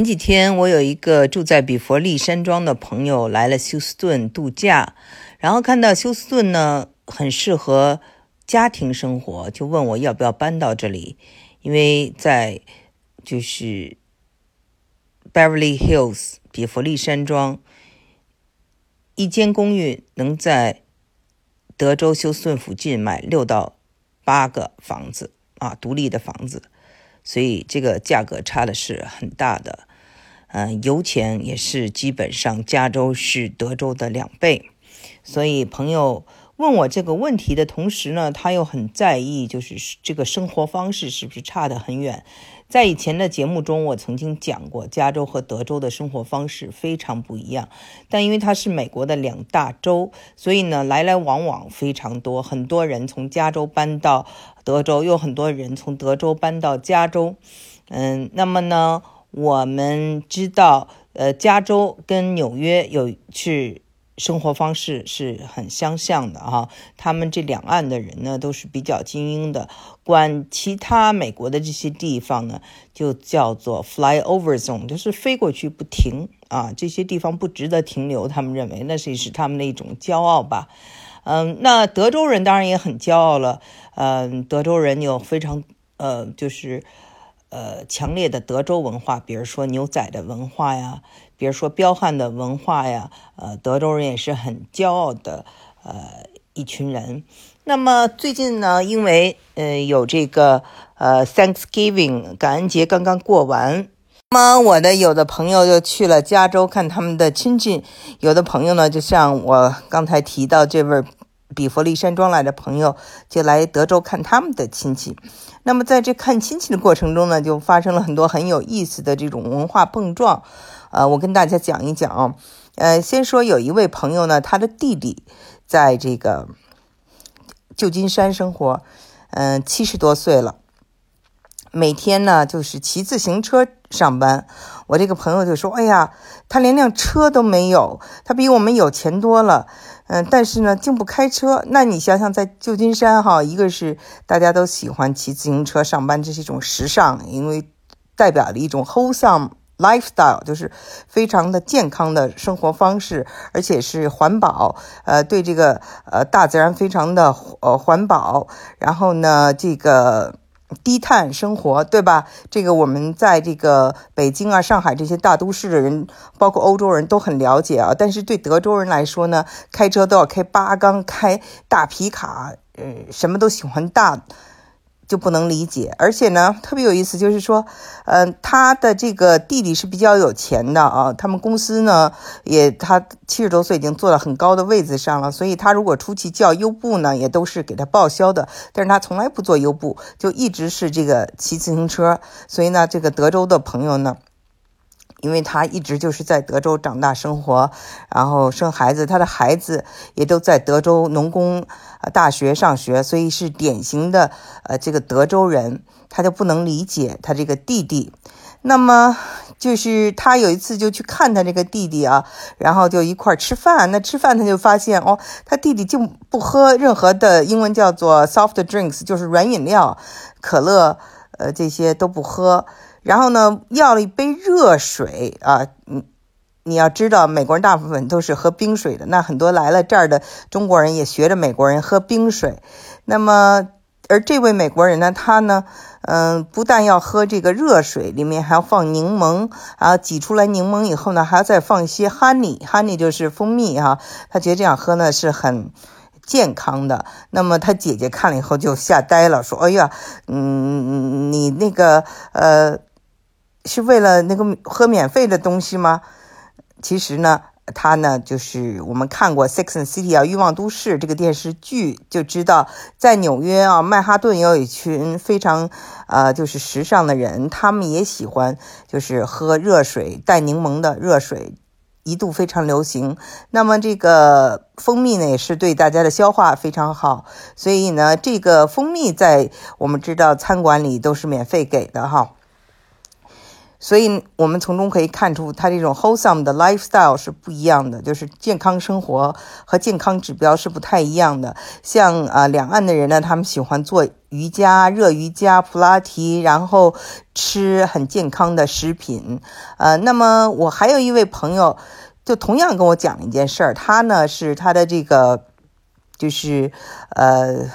前几天我有一个住在比佛利山庄的朋友来了休斯顿度假，然后看到休斯顿呢很适合家庭生活，就问我要不要搬到这里，因为在就是 Beverly Hills 比佛利山庄一间公寓能在德州休斯顿附近买六到八个房子啊，独立的房子，所以这个价格差的是很大的。嗯，油钱也是基本上加州是德州的两倍，所以朋友问我这个问题的同时呢，他又很在意，就是这个生活方式是不是差得很远。在以前的节目中，我曾经讲过，加州和德州的生活方式非常不一样，但因为它是美国的两大州，所以呢，来来往往非常多，很多人从加州搬到德州，又很多人从德州搬到加州。嗯，那么呢？我们知道，呃，加州跟纽约有是生活方式是很相像的哈。他们这两岸的人呢，都是比较精英的。管其他美国的这些地方呢，就叫做 flyover zone，就是飞过去不停啊。这些地方不值得停留，他们认为那是是他们的一种骄傲吧。嗯，那德州人当然也很骄傲了。嗯，德州人有非常呃，就是。呃，强烈的德州文化，比如说牛仔的文化呀，比如说彪悍的文化呀，呃，德州人也是很骄傲的，呃，一群人。那么最近呢，因为呃有这个呃 Thanksgiving 感恩节刚刚过完，那么我的有的朋友就去了加州看他们的亲戚，有的朋友呢，就像我刚才提到这位比佛利山庄来的朋友，就来德州看他们的亲戚。那么在这看亲戚的过程中呢，就发生了很多很有意思的这种文化碰撞。呃，我跟大家讲一讲啊。呃，先说有一位朋友呢，他的弟弟在这个旧金山生活，嗯，七十多岁了，每天呢就是骑自行车上班。我这个朋友就说：“哎呀，他连辆车都没有，他比我们有钱多了。”嗯，但是呢，竟不开车。那你想想，在旧金山哈，一个是大家都喜欢骑自行车上班，这是一种时尚，因为代表了一种 wholesome lifestyle，就是非常的健康的生活方式，而且是环保，呃，对这个呃大自然非常的呃环保。然后呢，这个。低碳生活，对吧？这个我们在这个北京啊、上海这些大都市的人，包括欧洲人都很了解啊。但是对德州人来说呢，开车都要开八缸、开大皮卡，呃，什么都喜欢大。就不能理解，而且呢，特别有意思，就是说，嗯，他的这个弟弟是比较有钱的啊，他们公司呢也他七十多岁已经坐到很高的位子上了，所以他如果出去叫优步呢，也都是给他报销的，但是他从来不坐优步，就一直是这个骑自行车，所以呢，这个德州的朋友呢。因为他一直就是在德州长大生活，然后生孩子，他的孩子也都在德州农工大学上学，所以是典型的呃这个德州人，他就不能理解他这个弟弟。那么就是他有一次就去看他这个弟弟啊，然后就一块吃饭。那吃饭他就发现哦，他弟弟就不喝任何的英文叫做 soft drinks，就是软饮料，可乐呃这些都不喝。然后呢，要了一杯热水啊，你你要知道，美国人大部分都是喝冰水的。那很多来了这儿的中国人也学着美国人喝冰水。那么，而这位美国人呢，他呢，嗯，不但要喝这个热水，里面还要放柠檬啊，挤出来柠檬以后呢，还要再放一些 honey，honey 就是蜂蜜哈。他觉得这样喝呢是很。健康的，那么他姐姐看了以后就吓呆了，说：“哎呀，嗯，你那个呃，是为了那个喝免费的东西吗？”其实呢，他呢就是我们看过《Sex and City》啊，《欲望都市》这个电视剧，就知道在纽约啊，曼哈顿有一群非常呃就是时尚的人，他们也喜欢就是喝热水带柠檬的热水。一度非常流行，那么这个蜂蜜呢，也是对大家的消化非常好，所以呢，这个蜂蜜在我们知道餐馆里都是免费给的哈。所以我们从中可以看出，他这种 wholesome 的 lifestyle 是不一样的，就是健康生活和健康指标是不太一样的。像啊，两岸的人呢，他们喜欢做瑜伽、热瑜伽、普拉提，然后吃很健康的食品。呃，那么我还有一位朋友，就同样跟我讲了一件事儿，他呢是他的这个，就是呃。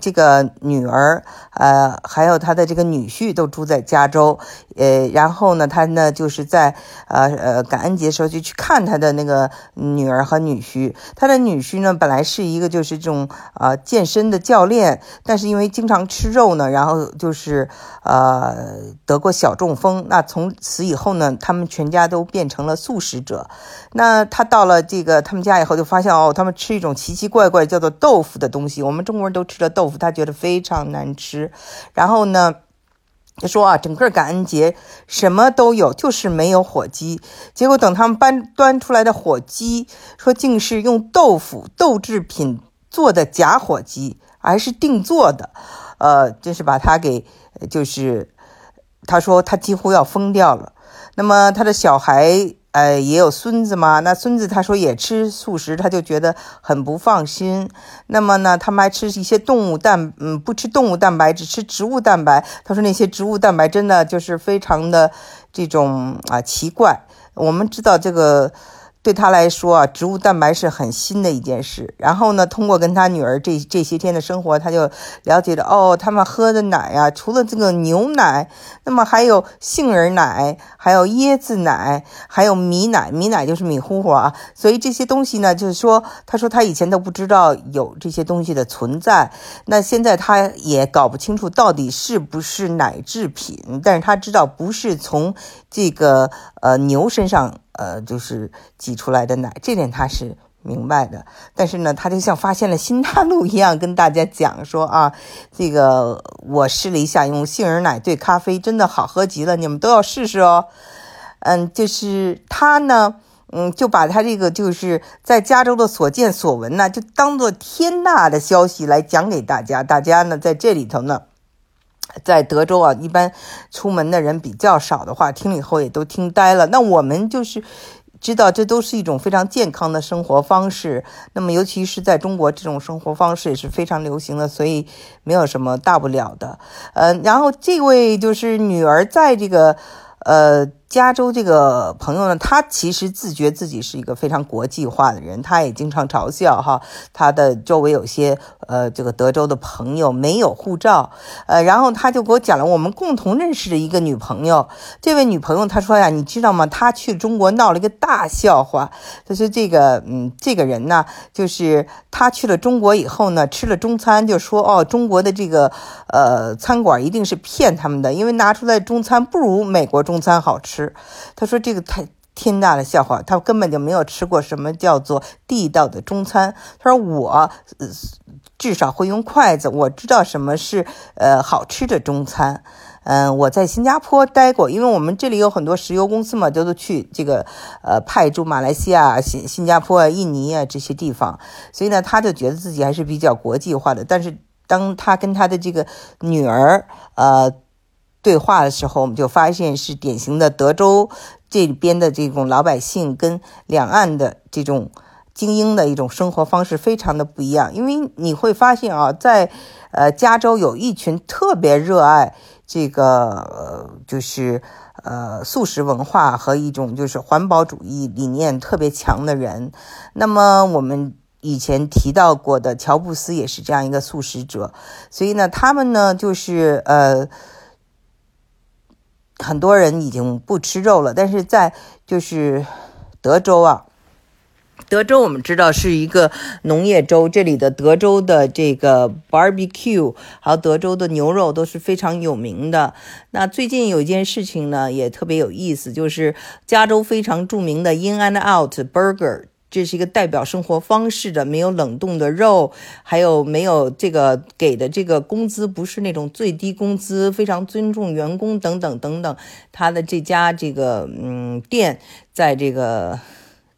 这个女儿，呃，还有他的这个女婿都住在加州，呃，然后呢，他呢就是在呃呃感恩节时候就去看他的那个女儿和女婿。他的女婿呢本来是一个就是这种呃健身的教练，但是因为经常吃肉呢，然后就是呃得过小中风。那从此以后呢，他们全家都变成了素食者。那他到了这个他们家以后，就发现哦，他们吃一种奇奇怪怪叫做豆腐的东西。我们中国人都吃的豆腐，他觉得非常难吃。然后呢，他说啊，整个感恩节什么都有，就是没有火鸡。结果等他们搬端出来的火鸡，说竟是用豆腐豆制品做的假火鸡，还是定做的。呃，真是把他给就是，他说他几乎要疯掉了。那么他的小孩。呃，也有孙子嘛？那孙子他说也吃素食，他就觉得很不放心。那么呢，他们还吃一些动物蛋，嗯，不吃动物蛋白，只吃植物蛋白。他说那些植物蛋白真的就是非常的这种啊奇怪。我们知道这个。对他来说啊，植物蛋白是很新的一件事。然后呢，通过跟他女儿这这些天的生活，他就了解了哦，他们喝的奶呀，除了这个牛奶，那么还有杏仁奶，还有椰子奶，还有米奶。米奶就是米糊糊啊。所以这些东西呢，就是说，他说他以前都不知道有这些东西的存在。那现在他也搞不清楚到底是不是奶制品，但是他知道不是从这个呃牛身上。呃，就是挤出来的奶，这点他是明白的。但是呢，他就像发现了新大陆一样，跟大家讲说啊，这个我试了一下，用杏仁奶兑咖啡，真的好喝极了，你们都要试试哦。嗯，就是他呢，嗯，就把他这个就是在加州的所见所闻呢，就当做天大的消息来讲给大家。大家呢，在这里头呢。在德州啊，一般出门的人比较少的话，听了以后也都听呆了。那我们就是知道，这都是一种非常健康的生活方式。那么，尤其是在中国，这种生活方式也是非常流行的，所以没有什么大不了的。嗯，然后这位就是女儿在这个。呃，加州这个朋友呢，他其实自觉自己是一个非常国际化的人，他也经常嘲笑哈，他的周围有些呃这个德州的朋友没有护照，呃，然后他就给我讲了我们共同认识的一个女朋友，这位女朋友她说呀，你知道吗？她去中国闹了一个大笑话，她说这个嗯这个人呢，就是他去了中国以后呢，吃了中餐就说哦，中国的这个呃餐馆一定是骗他们的，因为拿出来中餐不如美国。中餐好吃，他说这个太天大的笑话，他根本就没有吃过什么叫做地道的中餐。他说我至少会用筷子，我知道什么是呃好吃的中餐。嗯，我在新加坡待过，因为我们这里有很多石油公司嘛，都都去这个呃派驻马来西亚、新新加坡、印尼啊这些地方，所以呢，他就觉得自己还是比较国际化的。但是当他跟他的这个女儿呃。对话的时候，我们就发现是典型的德州这边的这种老百姓跟两岸的这种精英的一种生活方式非常的不一样。因为你会发现啊，在呃加州有一群特别热爱这个呃就是呃素食文化和一种就是环保主义理念特别强的人。那么我们以前提到过的乔布斯也是这样一个素食者，所以呢，他们呢就是呃。很多人已经不吃肉了，但是在就是德州啊，德州我们知道是一个农业州，这里的德州的这个 barbecue 还有德州的牛肉都是非常有名的。那最近有一件事情呢，也特别有意思，就是加州非常著名的 In and Out Burger。这是一个代表生活方式的，没有冷冻的肉，还有没有这个给的这个工资不是那种最低工资，非常尊重员工等等等等。他的这家这个嗯店在这个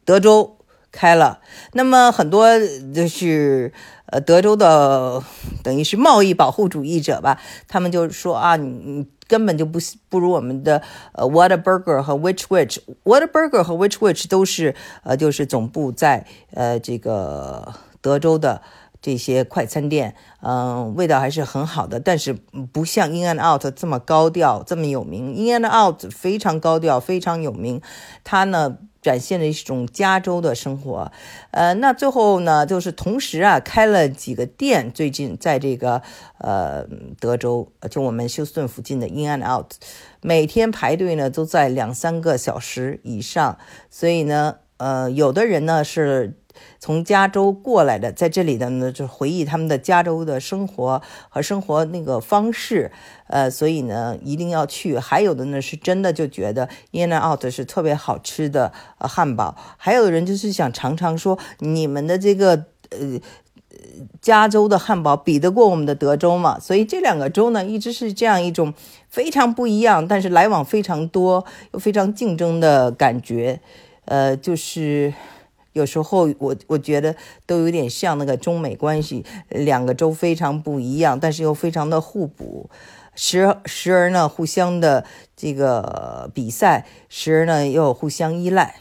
德州开了。那么很多就是呃德州的等于是贸易保护主义者吧，他们就说啊，你你根本就不不如我们的呃 Whataburger 和 Which Which Whataburger 和 Which Which 都是呃就是总部在呃这个德州的。这些快餐店，嗯，味道还是很好的，但是不像 In and Out 这么高调，这么有名。In and Out 非常高调，非常有名，它呢展现了一种加州的生活。呃，那最后呢，就是同时啊开了几个店，最近在这个呃德州，就我们休斯顿附近的 In and Out，每天排队呢都在两三个小时以上，所以呢，呃，有的人呢是。从加州过来的，在这里的呢，就是回忆他们的加州的生活和生活那个方式，呃，所以呢，一定要去。还有的呢，是真的就觉得 In and Out 是特别好吃的呃汉堡。还有的人就是想尝尝说，你们的这个呃加州的汉堡比得过我们的德州吗？所以这两个州呢，一直是这样一种非常不一样，但是来往非常多又非常竞争的感觉，呃，就是。有时候我我觉得都有点像那个中美关系，两个州非常不一样，但是又非常的互补，时时而呢互相的这个比赛，时而呢又互相依赖。